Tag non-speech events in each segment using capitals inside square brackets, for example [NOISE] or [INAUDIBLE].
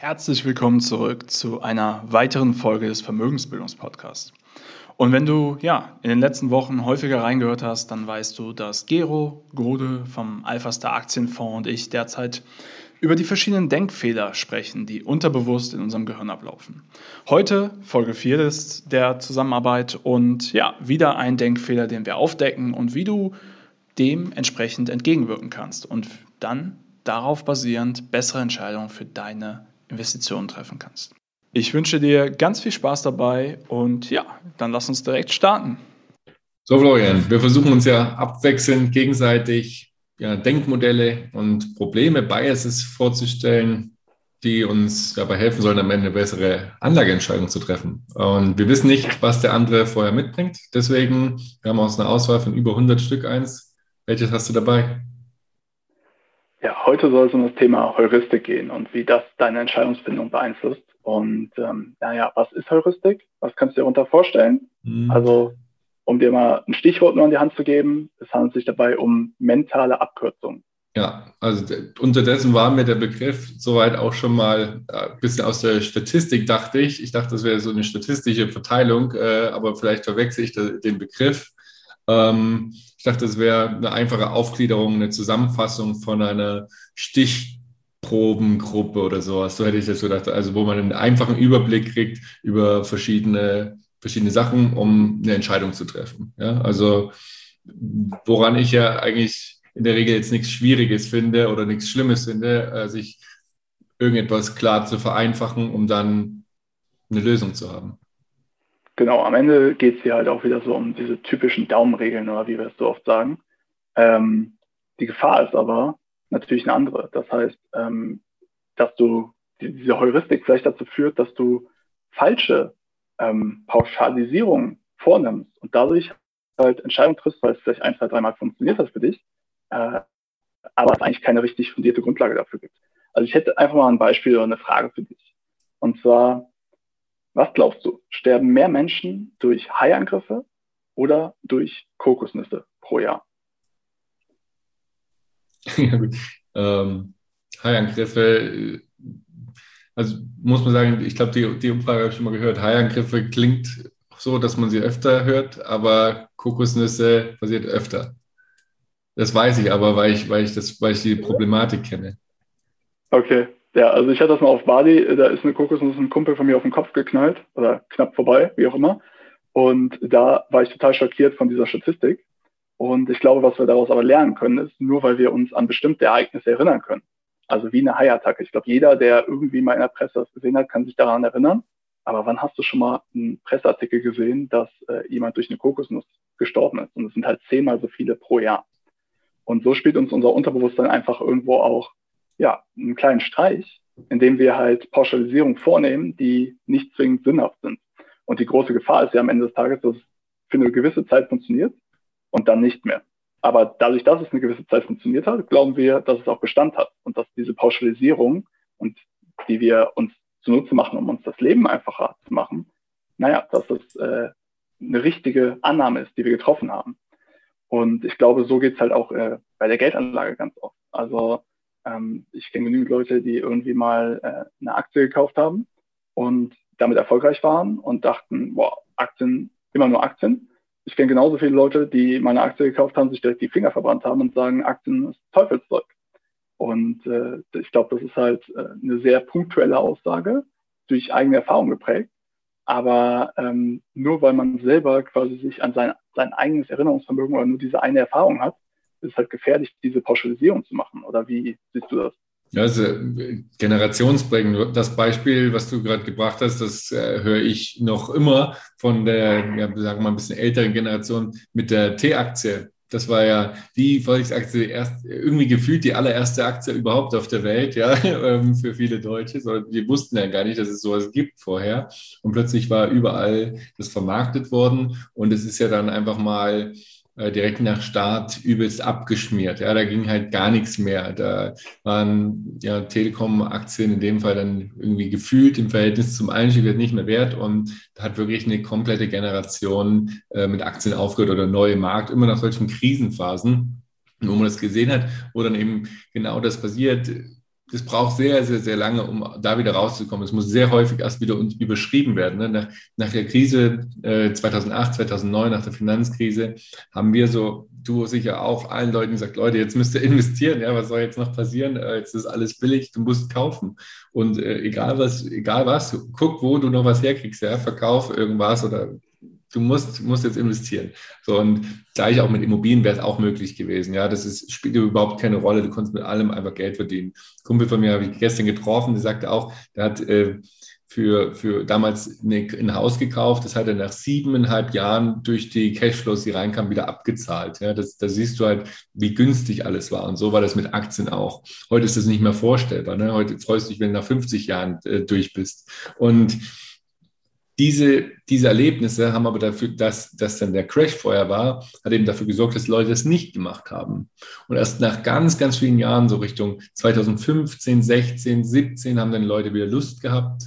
Herzlich willkommen zurück zu einer weiteren Folge des Vermögensbildungspodcasts. Und wenn du ja in den letzten Wochen häufiger reingehört hast, dann weißt du, dass Gero Gode vom Alpha Star Aktienfonds und ich derzeit über die verschiedenen Denkfehler sprechen, die unterbewusst in unserem Gehirn ablaufen. Heute Folge 4 des, der Zusammenarbeit und ja, wieder ein Denkfehler, den wir aufdecken und wie du dem entsprechend entgegenwirken kannst und dann darauf basierend bessere Entscheidungen für deine Investitionen treffen kannst. Ich wünsche dir ganz viel Spaß dabei und ja, dann lass uns direkt starten. So, Florian, wir versuchen uns ja abwechselnd gegenseitig ja, Denkmodelle und Probleme, Biases vorzustellen, die uns dabei helfen sollen, am Ende eine bessere Anlageentscheidung zu treffen. Und wir wissen nicht, was der andere vorher mitbringt. Deswegen wir haben wir aus einer Auswahl von über 100 Stück eins. Welches hast du dabei? Ja, heute soll es um das Thema Heuristik gehen und wie das deine Entscheidungsfindung beeinflusst. Und ähm, naja, was ist Heuristik? Was kannst du dir darunter vorstellen? Mhm. Also, um dir mal ein Stichwort nur an die Hand zu geben, es handelt sich dabei um mentale Abkürzung. Ja, also unterdessen war mir der Begriff soweit auch schon mal ein äh, bisschen aus der Statistik, dachte ich. Ich dachte, das wäre so eine statistische Verteilung, äh, aber vielleicht verwechsel ich den Begriff. Ähm, ich dachte, das wäre eine einfache Aufgliederung, eine Zusammenfassung von einer Stichprobengruppe oder sowas. So hätte ich das gedacht. Also, wo man einen einfachen Überblick kriegt über verschiedene, verschiedene Sachen, um eine Entscheidung zu treffen. Ja, also, woran ich ja eigentlich in der Regel jetzt nichts Schwieriges finde oder nichts Schlimmes finde, äh, sich irgendetwas klar zu vereinfachen, um dann eine Lösung zu haben. Genau, am Ende geht es hier halt auch wieder so um diese typischen Daumenregeln oder wie wir es so oft sagen. Ähm, die Gefahr ist aber natürlich eine andere. Das heißt, ähm, dass du die, diese Heuristik vielleicht dazu führt, dass du falsche ähm, Pauschalisierungen vornimmst und dadurch halt Entscheidungen triffst, weil es vielleicht ein, zwei, dreimal funktioniert hat für dich, äh, aber es eigentlich keine richtig fundierte Grundlage dafür gibt. Also ich hätte einfach mal ein Beispiel oder eine Frage für dich. Und zwar, was glaubst du, sterben mehr Menschen durch Haiangriffe oder durch Kokosnüsse pro Jahr? [LAUGHS] Ja gut. Ähm, Haiangriffe, also muss man sagen, ich glaube, die, die Umfrage habe ich schon mal gehört. Haiangriffe klingt so, dass man sie öfter hört, aber Kokosnüsse passiert öfter. Das weiß ich aber, weil ich, weil ich, das, weil ich die Problematik kenne. Okay. Ja, also ich hatte das mal auf Bali, da ist eine Kokosnuss ein Kumpel von mir auf den Kopf geknallt oder knapp vorbei, wie auch immer. Und da war ich total schockiert von dieser Statistik. Und ich glaube, was wir daraus aber lernen können, ist nur, weil wir uns an bestimmte Ereignisse erinnern können. Also wie eine Haiattacke. Ich glaube, jeder, der irgendwie mal in der Presse das gesehen hat, kann sich daran erinnern. Aber wann hast du schon mal einen Presseartikel gesehen, dass äh, jemand durch eine Kokosnuss gestorben ist? Und es sind halt zehnmal so viele pro Jahr. Und so spielt uns unser Unterbewusstsein einfach irgendwo auch ja, einen kleinen Streich, indem wir halt Pauschalisierung vornehmen, die nicht zwingend sinnhaft sind. Und die große Gefahr ist ja am Ende des Tages, dass es für eine gewisse Zeit funktioniert und dann nicht mehr. Aber dadurch, dass es eine gewisse Zeit funktioniert hat, glauben wir, dass es auch Bestand hat und dass diese Pauschalisierung und die wir uns zunutze machen, um uns das Leben einfacher zu machen, naja, dass das äh, eine richtige Annahme ist, die wir getroffen haben. Und ich glaube, so geht's halt auch äh, bei der Geldanlage ganz oft. Also ähm, ich kenne genügend Leute, die irgendwie mal äh, eine Aktie gekauft haben und damit erfolgreich waren und dachten, boah, Aktien, immer nur Aktien. Ich kenne genauso viele Leute, die mal eine Aktie gekauft haben, sich direkt die Finger verbrannt haben und sagen, Aktien ist Teufelszeug. Und äh, ich glaube, das ist halt äh, eine sehr punktuelle Aussage, durch eigene Erfahrung geprägt. Aber ähm, nur weil man selber quasi sich an sein, sein eigenes Erinnerungsvermögen oder nur diese eine Erfahrung hat, ist halt gefährlich, diese Pauschalisierung zu machen. Oder wie siehst du das? Ja, also generationsprägend. Das Beispiel, was du gerade gebracht hast, das äh, höre ich noch immer von der, ja, sagen wir mal, ein bisschen älteren Generation mit der T-Aktie. Das war ja die Volksaktie erst irgendwie gefühlt die allererste Aktie überhaupt auf der Welt, ja, [LAUGHS] ähm, für viele Deutsche. Die wussten ja gar nicht, dass es sowas gibt vorher. Und plötzlich war überall das vermarktet worden. Und es ist ja dann einfach mal direkt nach Start übelst abgeschmiert. Ja, da ging halt gar nichts mehr. Da waren ja Telekom-Aktien in dem Fall dann irgendwie gefühlt im Verhältnis zum Einstieg nicht mehr wert und da hat wirklich eine komplette Generation äh, mit Aktien aufgehört oder neue Markt, immer nach solchen Krisenphasen, wo man das gesehen hat, wo dann eben genau das passiert das braucht sehr, sehr, sehr lange, um da wieder rauszukommen. Es muss sehr häufig erst wieder überschrieben werden. Ne? Nach, nach, der Krise äh, 2008, 2009, nach der Finanzkrise, haben wir so, du sicher auch, allen Leuten gesagt, Leute, jetzt müsst ihr investieren. Ja, was soll jetzt noch passieren? Äh, jetzt ist alles billig, du musst kaufen. Und äh, egal was, egal was, guck, wo du noch was herkriegst. Ja? Verkauf irgendwas oder du musst, musst jetzt investieren. So, und gleich auch mit Immobilien wäre es auch möglich gewesen. Ja, das ist, spielt überhaupt keine Rolle. Du konntest mit allem einfach Geld verdienen. Ein Kumpel von mir habe ich gestern getroffen, der sagte auch, der hat äh, für, für damals eine, ein Haus gekauft, das hat er nach siebeneinhalb Jahren durch die Cashflows, die reinkamen, wieder abgezahlt. Ja, das, da siehst du halt, wie günstig alles war. Und so war das mit Aktien auch. Heute ist das nicht mehr vorstellbar. Ne? Heute freust du dich, wenn du nach 50 Jahren äh, durch bist. Und diese, diese Erlebnisse haben aber dafür, dass, dass dann der Crash vorher war, hat eben dafür gesorgt, dass Leute das nicht gemacht haben. Und erst nach ganz, ganz vielen Jahren, so Richtung 2015, 16, 17, haben dann Leute wieder Lust gehabt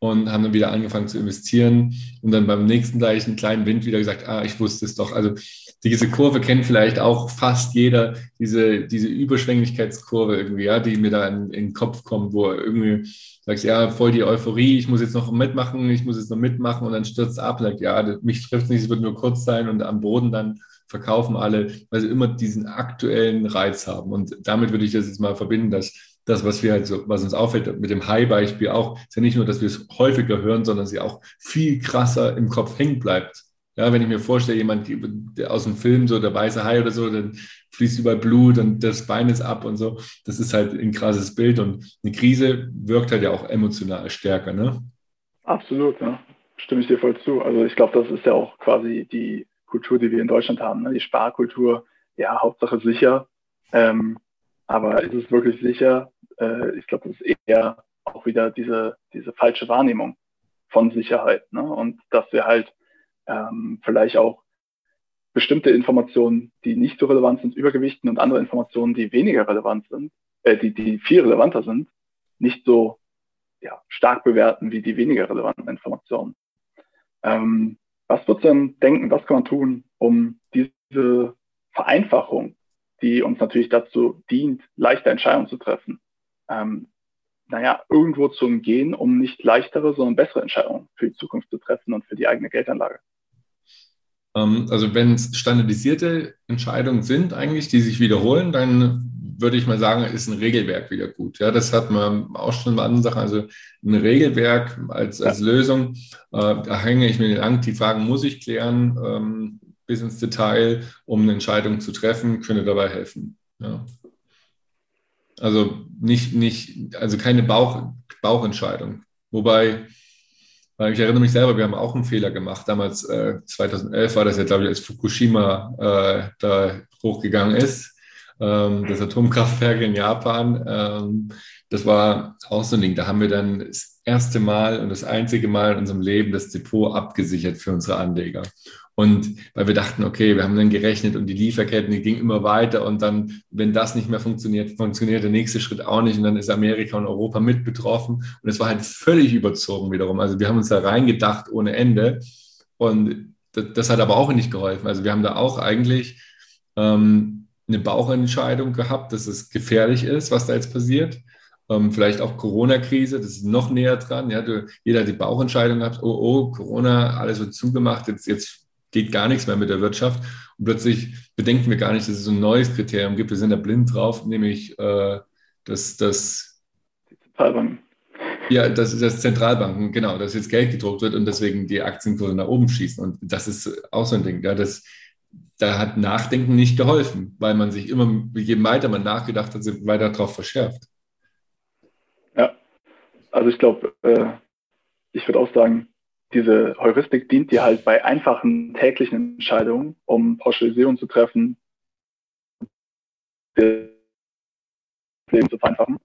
und haben dann wieder angefangen zu investieren und dann beim nächsten gleichen kleinen Wind wieder gesagt, ah, ich wusste es doch. Also diese Kurve kennt vielleicht auch fast jeder, diese, diese Überschwänglichkeitskurve irgendwie, ja, die mir da in, in den Kopf kommt, wo irgendwie sagst, ja, voll die Euphorie, ich muss jetzt noch mitmachen, ich muss jetzt noch mitmachen und dann stürzt ab, sagt, ja, mich trifft nicht, es wird nur kurz sein und am Boden dann verkaufen alle, weil sie immer diesen aktuellen Reiz haben. Und damit würde ich das jetzt mal verbinden, dass das, was wir halt so, was uns auffällt mit dem High-Beispiel auch, ist ja nicht nur, dass wir es häufiger hören, sondern sie auch viel krasser im Kopf hängen bleibt. Ja, wenn ich mir vorstelle, jemand aus dem Film, so der weiße Hai oder so, dann fließt überall Blut und das Bein ist ab und so. Das ist halt ein krasses Bild und eine Krise wirkt halt ja auch emotional stärker, ne? Absolut, ja. Stimme ich dir voll zu. Also ich glaube, das ist ja auch quasi die Kultur, die wir in Deutschland haben, ne? die Sparkultur. Ja, Hauptsache sicher. Ähm, aber ist es wirklich sicher? Äh, ich glaube, das ist eher auch wieder diese, diese falsche Wahrnehmung von Sicherheit. Ne? Und dass wir halt ähm, vielleicht auch bestimmte Informationen, die nicht so relevant sind, übergewichten und andere Informationen, die weniger relevant sind, äh, die, die viel relevanter sind, nicht so ja, stark bewerten wie die weniger relevanten Informationen. Ähm, was du denn denken, was kann man tun, um diese Vereinfachung, die uns natürlich dazu dient, leichte Entscheidungen zu treffen, ähm, naja, irgendwo zu umgehen, um nicht leichtere, sondern bessere Entscheidungen für die Zukunft zu treffen und für die eigene Geldanlage? Ähm, also wenn es standardisierte Entscheidungen sind eigentlich, die sich wiederholen, dann würde ich mal sagen, ist ein Regelwerk wieder gut. Ja, das hat man auch schon bei anderen Sachen. Also ein Regelwerk als, als Lösung, äh, da hänge ich mir lang. Die Fragen muss ich klären ähm, bis ins Detail, um eine Entscheidung zu treffen, könnte dabei helfen. Ja. Also nicht, nicht, also keine Bauch, Bauchentscheidung. Wobei ich erinnere mich selber, wir haben auch einen Fehler gemacht. Damals, äh, 2011 war das ja, glaube ich, als Fukushima äh, da hochgegangen ist, ähm, das Atomkraftwerk in Japan. Ähm, das war auch so ein Ding. Da haben wir dann das erste Mal und das einzige Mal in unserem Leben das Depot abgesichert für unsere Anleger. Und weil wir dachten, okay, wir haben dann gerechnet und die Lieferketten, die gingen immer weiter und dann, wenn das nicht mehr funktioniert, funktioniert der nächste Schritt auch nicht und dann ist Amerika und Europa mit betroffen und es war halt völlig überzogen wiederum. Also wir haben uns da reingedacht ohne Ende und das, das hat aber auch nicht geholfen. Also wir haben da auch eigentlich ähm, eine Bauchentscheidung gehabt, dass es gefährlich ist, was da jetzt passiert. Ähm, vielleicht auch Corona-Krise, das ist noch näher dran. Ja, du, jeder hat die Bauchentscheidung gehabt, oh, oh, Corona, alles wird zugemacht, jetzt, jetzt geht gar nichts mehr mit der Wirtschaft. Und plötzlich bedenken wir gar nicht, dass es so ein neues Kriterium gibt. Wir sind da blind drauf, nämlich äh, dass das Zentralbanken. Ja, das ist das Zentralbanken, genau, dass jetzt Geld gedruckt wird und deswegen die Aktienkurse nach oben schießen. Und das ist auch so ein Ding. Ja, das, da hat Nachdenken nicht geholfen, weil man sich immer, je weiter man nachgedacht hat, weiter darauf verschärft. Also ich glaube, äh, ich würde auch sagen, diese Heuristik dient dir halt bei einfachen täglichen Entscheidungen, um Pauschalisierung zu treffen, Leben zu vereinfachen.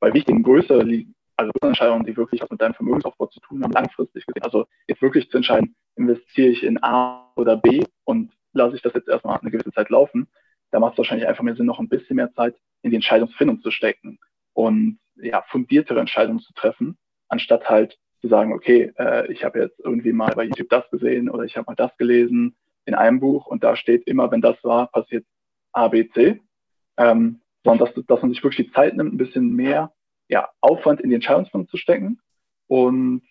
Bei wichtigen größeren, also Entscheidungen, die wirklich was mit deinem Vermögensaufbau zu tun haben, langfristig gesehen. Also jetzt wirklich zu entscheiden, investiere ich in A oder B und lasse ich das jetzt erstmal eine gewisse Zeit laufen, da macht es wahrscheinlich einfach mehr Sinn, noch ein bisschen mehr Zeit in die Entscheidungsfindung zu stecken und ja, fundiertere Entscheidungen zu treffen, anstatt halt zu sagen, okay, äh, ich habe jetzt irgendwie mal bei YouTube das gesehen oder ich habe mal das gelesen in einem Buch und da steht immer, wenn das war, passiert A, B, C. Ähm, sondern dass, dass man sich wirklich die Zeit nimmt, ein bisschen mehr ja, Aufwand in die Entscheidungsfindung zu stecken und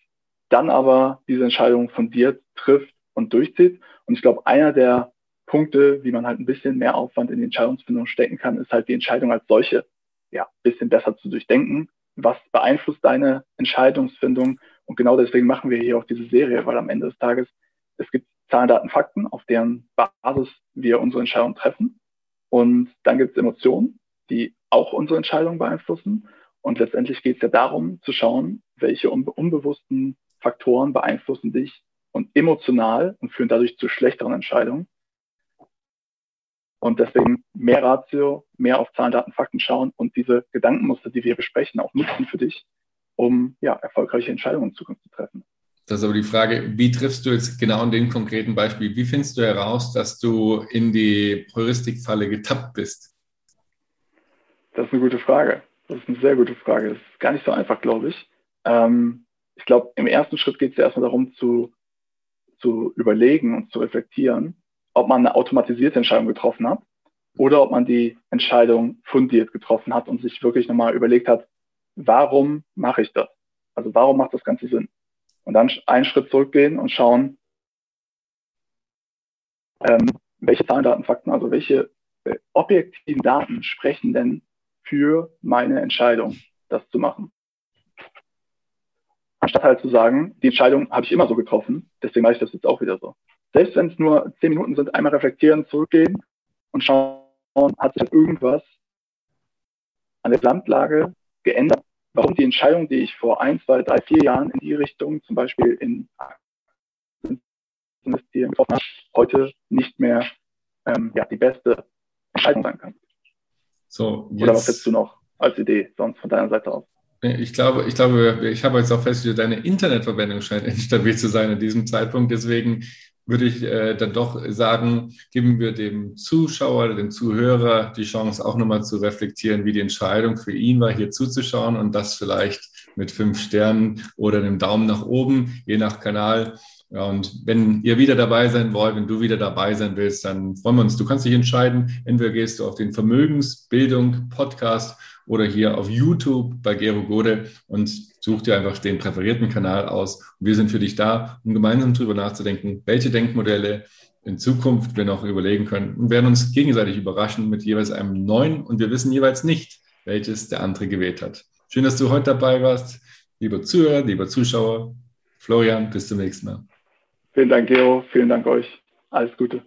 dann aber diese Entscheidung fundiert trifft und durchzieht. Und ich glaube, einer der Punkte, wie man halt ein bisschen mehr Aufwand in die Entscheidungsfindung stecken kann, ist halt die Entscheidung als solche ja, bisschen besser zu durchdenken. Was beeinflusst deine Entscheidungsfindung? Und genau deswegen machen wir hier auch diese Serie, weil am Ende des Tages es gibt Zahlen, Daten, Fakten, auf deren Basis wir unsere Entscheidung treffen. Und dann gibt es Emotionen, die auch unsere Entscheidung beeinflussen. Und letztendlich geht es ja darum zu schauen, welche unbewussten Faktoren beeinflussen dich und emotional und führen dadurch zu schlechteren Entscheidungen. Und deswegen mehr Ratio, mehr auf Zahlen, Daten, Fakten schauen und diese Gedankenmuster, die wir besprechen, auch nutzen für dich, um ja, erfolgreiche Entscheidungen in Zukunft zu treffen. Das ist aber die Frage, wie triffst du jetzt genau in dem konkreten Beispiel, wie findest du heraus, dass du in die Heuristikfalle getappt bist? Das ist eine gute Frage. Das ist eine sehr gute Frage. Das ist gar nicht so einfach, glaube ich. Ähm, ich glaube, im ersten Schritt geht es ja erstmal darum, zu, zu überlegen und zu reflektieren, ob man eine automatisierte Entscheidung getroffen hat oder ob man die Entscheidung fundiert getroffen hat und sich wirklich nochmal überlegt hat, warum mache ich das? Also warum macht das Ganze Sinn? Und dann einen Schritt zurückgehen und schauen, ähm, welche Zahlen, Daten, Fakten, also welche äh, objektiven Daten sprechen denn für meine Entscheidung, das zu machen. Anstatt halt zu sagen, die Entscheidung habe ich immer so getroffen, deswegen mache ich das jetzt auch wieder so. Selbst wenn es nur zehn Minuten sind, einmal reflektieren, zurückgehen und schauen, hat sich irgendwas an der Gesamtlage geändert, warum die Entscheidung, die ich vor ein, zwei, drei, vier Jahren in die Richtung, zum Beispiel in investieren, heute nicht mehr ähm, ja, die beste Entscheidung sein kann. So, jetzt, Oder was hättest du noch als Idee sonst von deiner Seite aus? Ich glaube, ich glaube, ich habe jetzt auch festgestellt, deine Internetverbindung scheint [LAUGHS] instabil zu sein in diesem Zeitpunkt. Deswegen würde ich äh, dann doch sagen, geben wir dem Zuschauer, dem Zuhörer die Chance, auch nochmal zu reflektieren, wie die Entscheidung für ihn war, hier zuzuschauen und das vielleicht mit fünf Sternen oder einem Daumen nach oben, je nach Kanal. Ja, und wenn ihr wieder dabei sein wollt, wenn du wieder dabei sein willst, dann freuen wir uns. Du kannst dich entscheiden, entweder gehst du auf den Vermögensbildung Podcast oder hier auf YouTube bei Gero Gode und such dir einfach den präferierten Kanal aus. Und wir sind für dich da, um gemeinsam darüber nachzudenken, welche Denkmodelle in Zukunft wir noch überlegen können und werden uns gegenseitig überraschen mit jeweils einem neuen und wir wissen jeweils nicht, welches der andere gewählt hat. Schön, dass du heute dabei warst. Lieber Zuhörer, lieber Zuschauer, Florian, bis zum nächsten Mal. Vielen Dank, Gero. Vielen Dank euch. Alles Gute.